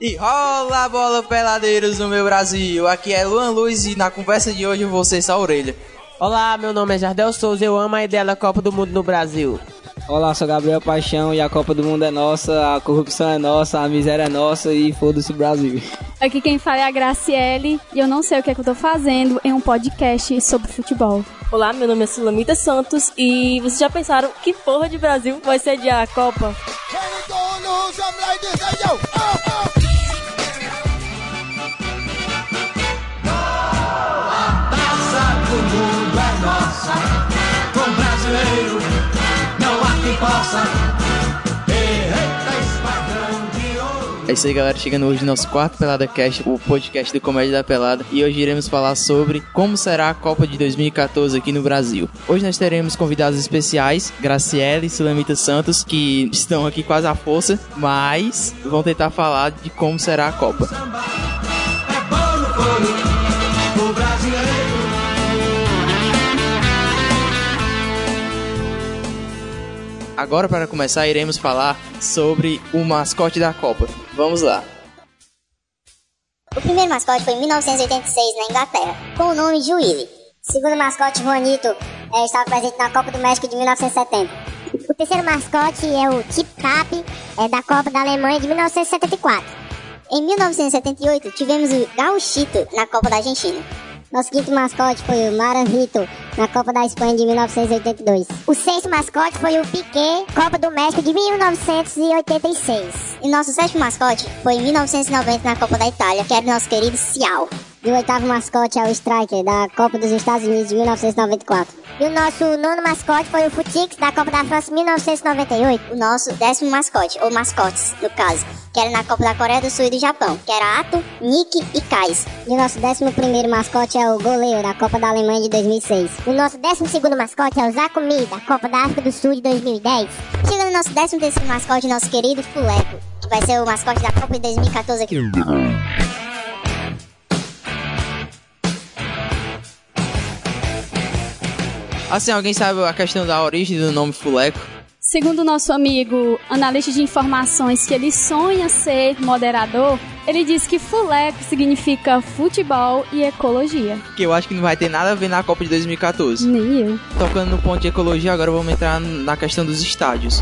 E rola a bola peladeiros no meu Brasil. Aqui é Luan Luiz e na conversa de hoje ser só a orelha. Olá, meu nome é Jardel Souza, eu amo a ideia da Copa do Mundo no Brasil. Olá, sou Gabriel Paixão e a Copa do Mundo é nossa, a corrupção é nossa, a miséria é nossa e foda-se o Brasil. Aqui quem fala é a Graciele e eu não sei o que é que eu tô fazendo em um podcast sobre futebol. Olá, meu nome é Sulamita Santos e vocês já pensaram que porra de Brasil vai sediar a Copa? do something like this. Hey, yo. É isso aí, galera. Chegando hoje no nosso quarto Pelada Cast, o podcast do Comédia da Pelada. E hoje iremos falar sobre como será a Copa de 2014 aqui no Brasil. Hoje nós teremos convidados especiais, Graciele e Sulamita Santos, que estão aqui quase à força, mas vão tentar falar de como será a Copa. Agora, para começar, iremos falar sobre o mascote da Copa. Vamos lá. O primeiro mascote foi em 1986 na Inglaterra, com o nome Juíze. O segundo mascote, Juanito, é, estava presente na Copa do México de 1970. O terceiro mascote é o Tip Tap, é da Copa da Alemanha de 1974. Em 1978, tivemos o Gauchito na Copa da Argentina. Nosso quinto mascote foi o Maranhito, na Copa da Espanha de 1982. O sexto mascote foi o Piquet, Copa do México de 1986. E nosso sétimo mascote foi em 1990 na Copa da Itália, que era o nosso querido Cial. E o oitavo mascote é o Striker, da Copa dos Estados Unidos de 1994. E o nosso nono mascote foi o Futix, da Copa da França de 1998. O nosso décimo mascote, ou mascotes, no caso, que era na Copa da Coreia do Sul e do Japão, que era Ato, Nick e Kais. E o nosso décimo primeiro mascote é o Goleiro, da Copa da Alemanha de 2006. O nosso décimo segundo mascote é o Zakumi, da Copa da África do Sul de 2010. Chegando no nosso décimo terceiro mascote, nosso querido Fuleco, que vai ser o mascote da Copa de 2014 aqui. Assim, alguém sabe a questão da origem do nome Fuleco? Segundo o nosso amigo analista de informações que ele sonha ser moderador, ele diz que fuleco significa futebol e ecologia. Que eu acho que não vai ter nada a ver na Copa de 2014. Nem eu. Tocando no ponto de ecologia, agora vamos entrar na questão dos estádios.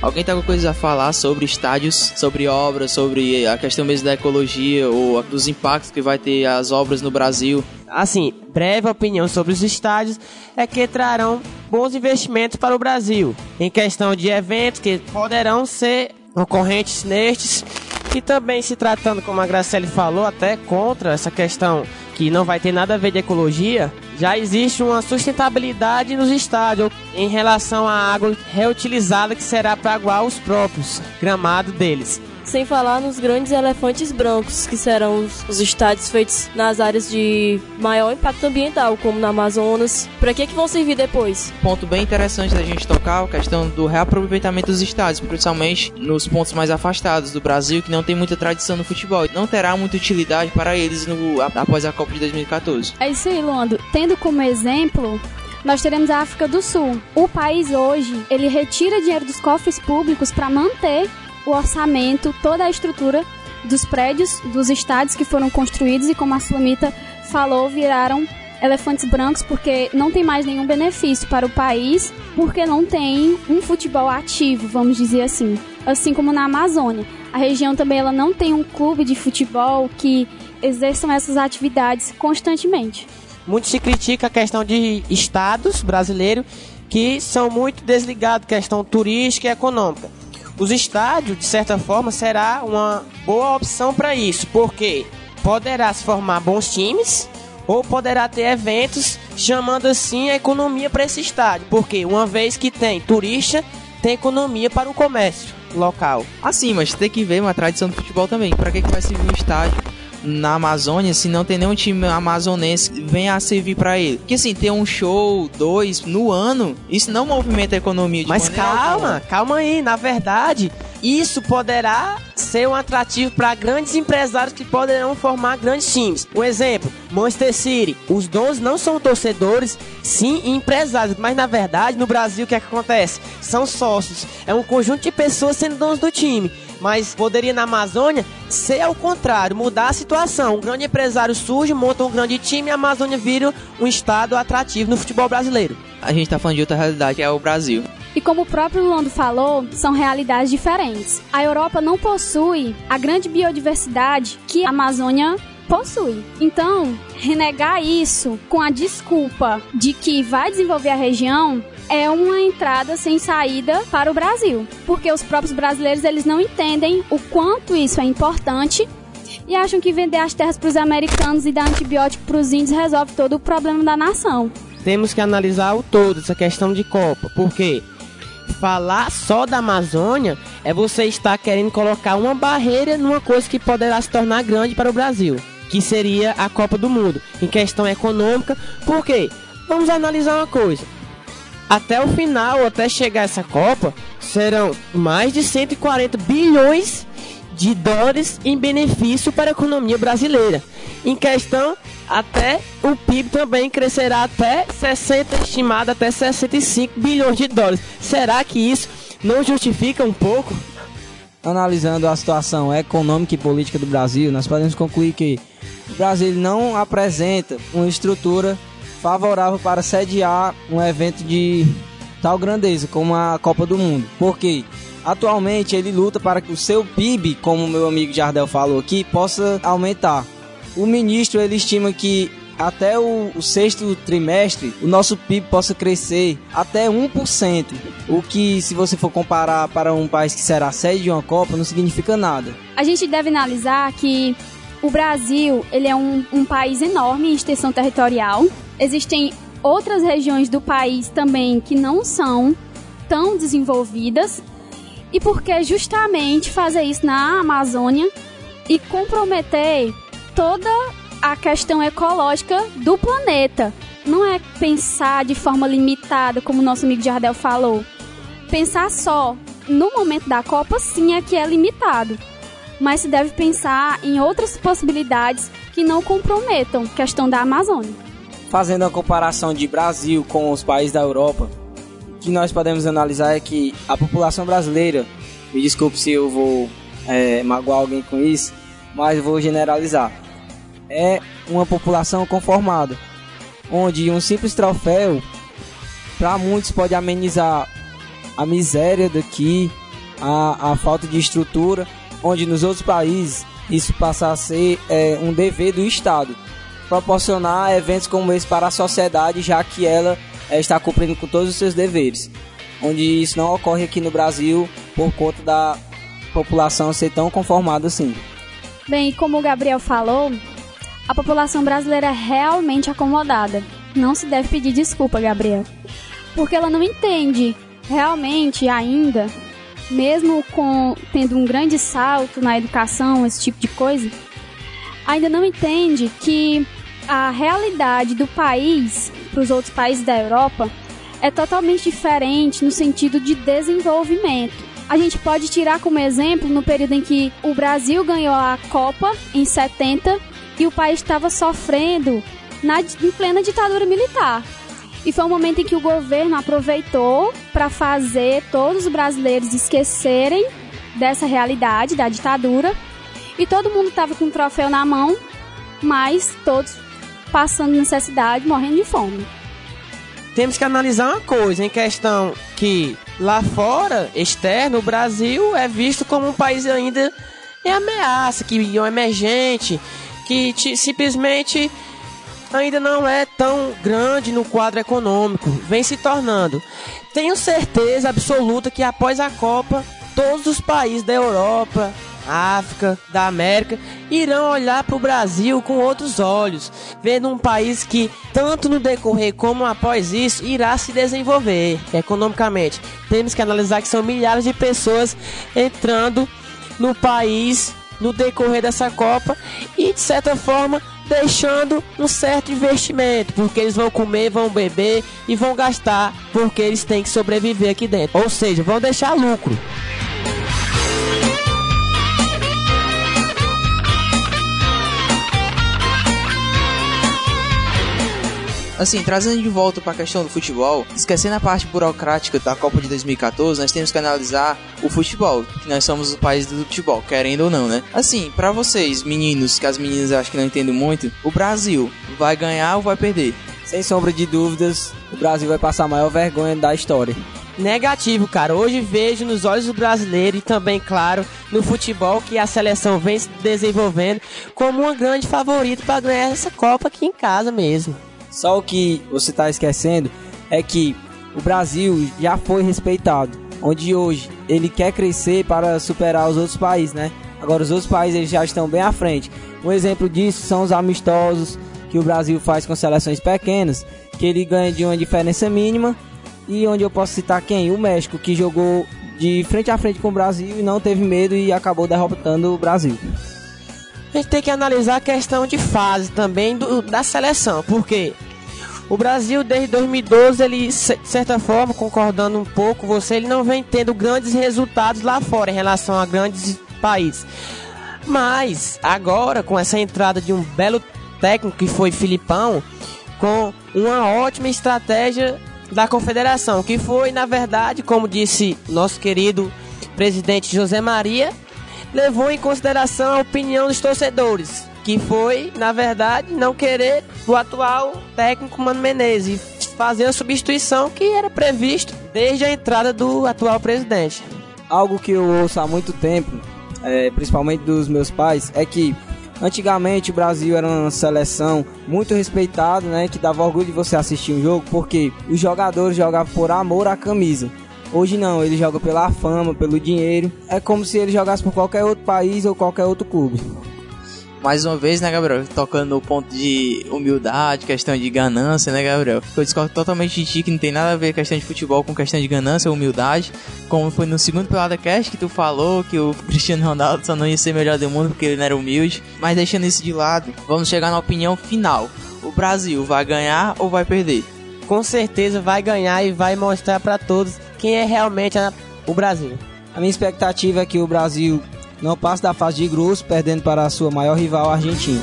Alguém tem alguma coisa a falar sobre estádios, sobre obras, sobre a questão mesmo da ecologia ou dos impactos que vai ter as obras no Brasil? Assim, breve opinião sobre os estádios é que trarão bons investimentos para o Brasil, em questão de eventos que poderão ser ocorrentes nestes e também se tratando, como a Graciele falou, até contra essa questão que não vai ter nada a ver de ecologia, já existe uma sustentabilidade nos estádios em relação à água reutilizada que será para aguar os próprios gramados deles. Sem falar nos grandes elefantes brancos, que serão os, os estádios feitos nas áreas de maior impacto ambiental, como no Amazonas. Para que, que vão servir depois? Ponto bem interessante da gente tocar a questão do reaproveitamento dos estádios, principalmente nos pontos mais afastados do Brasil, que não tem muita tradição no futebol. Não terá muita utilidade para eles no, após a Copa de 2014. É isso aí, Luando. Tendo como exemplo nós teremos a África do Sul. O país hoje, ele retira dinheiro dos cofres públicos para manter o orçamento, toda a estrutura dos prédios, dos estádios que foram construídos e como a Sulamita falou, viraram elefantes brancos porque não tem mais nenhum benefício para o país, porque não tem um futebol ativo, vamos dizer assim. Assim como na Amazônia. A região também ela não tem um clube de futebol que exerçam essas atividades constantemente. Muito se critica a questão de estados brasileiros que são muito desligados questão turística e econômica. Os estádios, de certa forma, será uma boa opção para isso, porque poderá se formar bons times ou poderá ter eventos chamando assim a economia para esse estádio, porque uma vez que tem turista, tem economia para o comércio local. Assim, mas tem que ver uma tradição do futebol também. Para que, que vai servir um estádio na Amazônia se não tem nenhum time amazonense que venha a servir para ele? Porque assim, ter um show, dois no ano, isso não movimenta a economia de Mas calma, alguma. calma aí. Na verdade, isso poderá ser um atrativo para grandes empresários que poderão formar grandes times. Um exemplo, Manchester City. Os donos não são torcedores, sim empresários. Mas na verdade, no Brasil, o que, é que acontece? São sócios. É um conjunto de pessoas sendo donos do time. Mas poderia na Amazônia ser ao contrário, mudar a situação. Um grande empresário surge, monta um grande time e a Amazônia vira um estado atrativo no futebol brasileiro. A gente tá falando de outra realidade, que é o Brasil. E como o próprio Londo falou, são realidades diferentes. A Europa não possui a grande biodiversidade que a Amazônia possui. Então, renegar isso com a desculpa de que vai desenvolver a região é uma entrada sem saída para o Brasil, porque os próprios brasileiros eles não entendem o quanto isso é importante e acham que vender as terras para os americanos e dar antibiótico para os índios resolve todo o problema da nação. Temos que analisar o todo essa questão de Copa, porque falar só da Amazônia é você estar querendo colocar uma barreira numa coisa que poderá se tornar grande para o Brasil, que seria a Copa do Mundo, em questão econômica. Por quê? Vamos analisar uma coisa. Até o final, até chegar essa Copa, serão mais de 140 bilhões de dólares em benefício para a economia brasileira. Em questão, até o PIB também crescerá até 60, estimado até 65 bilhões de dólares. Será que isso não justifica um pouco? Analisando a situação econômica e política do Brasil, nós podemos concluir que o Brasil não apresenta uma estrutura favorável para sediar um evento de tal grandeza como a Copa do Mundo. Porque atualmente ele luta para que o seu PIB, como meu amigo Jardel falou aqui, possa aumentar. O ministro ele estima que até o, o, sexto trimestre o nosso PIB possa crescer até 1%, o que se você for comparar para um país que será sede de uma Copa não significa nada. A gente deve analisar que o Brasil ele é um, um país enorme em extensão territorial, existem outras regiões do país também que não são tão desenvolvidas. E por que justamente fazer isso na Amazônia e comprometer toda a questão ecológica do planeta? Não é pensar de forma limitada, como nosso amigo Jardel falou. Pensar só no momento da Copa, sim, é que é limitado. Mas se deve pensar em outras possibilidades que não comprometam a questão da Amazônia fazendo a comparação de Brasil com os países da Europa, o que nós podemos analisar é que a população brasileira, me desculpe se eu vou é, magoar alguém com isso, mas vou generalizar, é uma população conformada, onde um simples troféu, para muitos, pode amenizar a miséria daqui, a, a falta de estrutura, onde nos outros países isso passa a ser é, um dever do Estado proporcionar eventos como esse para a sociedade, já que ela é, está cumprindo com todos os seus deveres. Onde isso não ocorre aqui no Brasil por conta da população ser tão conformada assim. Bem, como o Gabriel falou, a população brasileira é realmente acomodada. Não se deve pedir desculpa, Gabriel. Porque ela não entende realmente ainda, mesmo com tendo um grande salto na educação, esse tipo de coisa, ainda não entende que a realidade do país para os outros países da Europa é totalmente diferente no sentido de desenvolvimento. A gente pode tirar como exemplo no período em que o Brasil ganhou a Copa em 70 e o país estava sofrendo na, em plena ditadura militar. E foi um momento em que o governo aproveitou para fazer todos os brasileiros esquecerem dessa realidade da ditadura. E todo mundo estava com um troféu na mão, mas todos passando necessidade, morrendo de fome. Temos que analisar uma coisa em questão que lá fora, externo, o Brasil é visto como um país ainda em ameaça, que é um emergente, que simplesmente ainda não é tão grande no quadro econômico, vem se tornando. Tenho certeza absoluta que após a Copa, todos os países da Europa, África, da América, irão olhar para o Brasil com outros olhos, vendo um país que, tanto no decorrer como após isso, irá se desenvolver economicamente. Temos que analisar que são milhares de pessoas entrando no país no decorrer dessa Copa e, de certa forma, deixando um certo investimento, porque eles vão comer, vão beber e vão gastar, porque eles têm que sobreviver aqui dentro. Ou seja, vão deixar lucro. Assim, trazendo de volta para a questão do futebol, esquecendo a parte burocrática da Copa de 2014, nós temos que analisar o futebol, que nós somos o país do futebol, querendo ou não, né? Assim, para vocês, meninos, que as meninas acho que não entendem muito, o Brasil vai ganhar ou vai perder? Sem sombra de dúvidas, o Brasil vai passar a maior vergonha da história. Negativo, cara. Hoje vejo nos olhos do brasileiro e também, claro, no futebol que a seleção vem se desenvolvendo como uma grande favorita para ganhar essa Copa aqui em casa mesmo. Só o que você está esquecendo é que o Brasil já foi respeitado, onde hoje ele quer crescer para superar os outros países, né? Agora os outros países eles já estão bem à frente. Um exemplo disso são os amistosos que o Brasil faz com seleções pequenas, que ele ganha de uma diferença mínima e onde eu posso citar quem? O México, que jogou de frente a frente com o Brasil e não teve medo e acabou derrotando o Brasil. A gente tem que analisar a questão de fase também do, da seleção, porque o Brasil desde 2012, ele, de certa forma, concordando um pouco você, ele não vem tendo grandes resultados lá fora em relação a grandes países. Mas agora, com essa entrada de um belo técnico que foi Filipão, com uma ótima estratégia da confederação, que foi, na verdade, como disse nosso querido presidente José Maria, levou em consideração a opinião dos torcedores, que foi, na verdade, não querer o atual técnico Mano Menezes fazer a substituição que era previsto desde a entrada do atual presidente. Algo que eu ouço há muito tempo, é, principalmente dos meus pais, é que Antigamente o Brasil era uma seleção muito respeitada, né? Que dava orgulho de você assistir um jogo, porque os jogadores jogavam por amor à camisa. Hoje não, ele joga pela fama, pelo dinheiro. É como se ele jogasse por qualquer outro país ou qualquer outro clube mais uma vez, né, Gabriel? Tocando no ponto de humildade, questão de ganância, né, Gabriel? Eu discordo totalmente de ti que não tem nada a ver questão de futebol com questão de ganância ou humildade. Como foi no segundo Pelada Cast que tu falou que o Cristiano Ronaldo só não ia ser melhor do mundo porque ele não era humilde. Mas deixando isso de lado, vamos chegar na opinião final. O Brasil vai ganhar ou vai perder? Com certeza vai ganhar e vai mostrar para todos quem é realmente o Brasil. A minha expectativa é que o Brasil não passa da fase de grupos, perdendo para a sua maior rival, a Argentina.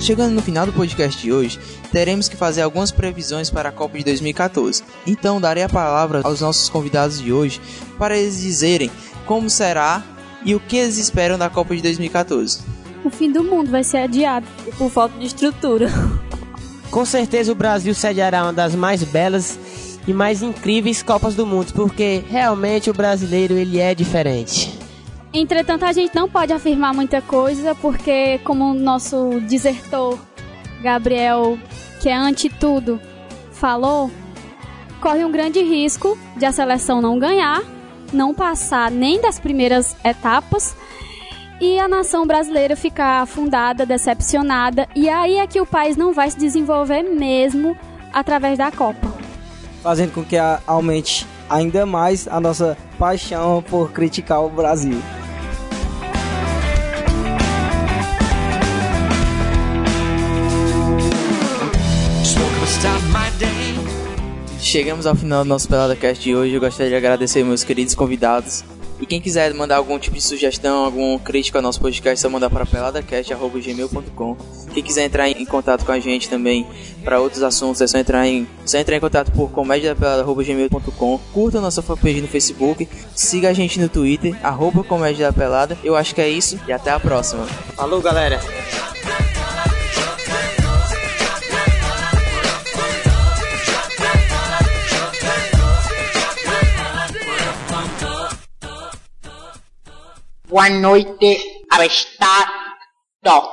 Chegando no final do podcast de hoje, teremos que fazer algumas previsões para a Copa de 2014. Então, darei a palavra aos nossos convidados de hoje para eles dizerem como será e o que eles esperam da Copa de 2014 o fim do mundo vai ser adiado. Por falta de estrutura. Com certeza o Brasil sediará uma das mais belas e mais incríveis Copas do Mundo, porque realmente o brasileiro ele é diferente. Entretanto, a gente não pode afirmar muita coisa, porque como o nosso desertor Gabriel, que é ante tudo, falou, corre um grande risco de a seleção não ganhar, não passar nem das primeiras etapas e a nação brasileira ficar afundada, decepcionada, e aí é que o país não vai se desenvolver mesmo através da Copa. Fazendo com que aumente ainda mais a nossa paixão por criticar o Brasil. Chegamos ao final do nosso Pelada Cast de hoje. Eu gostaria de agradecer meus queridos convidados e quem quiser mandar algum tipo de sugestão, algum crítico ao nosso podcast, é mandar para peladacast.gmail.com. Quem quiser entrar em contato com a gente também para outros assuntos, é só entrar em, só entrar em contato por comédiadapelada.gmail.com. Curta a nossa fanpage no Facebook, siga a gente no Twitter, arroba Comédia da Pelada. Eu acho que é isso e até a próxima. Falou, galera! one noite avestato.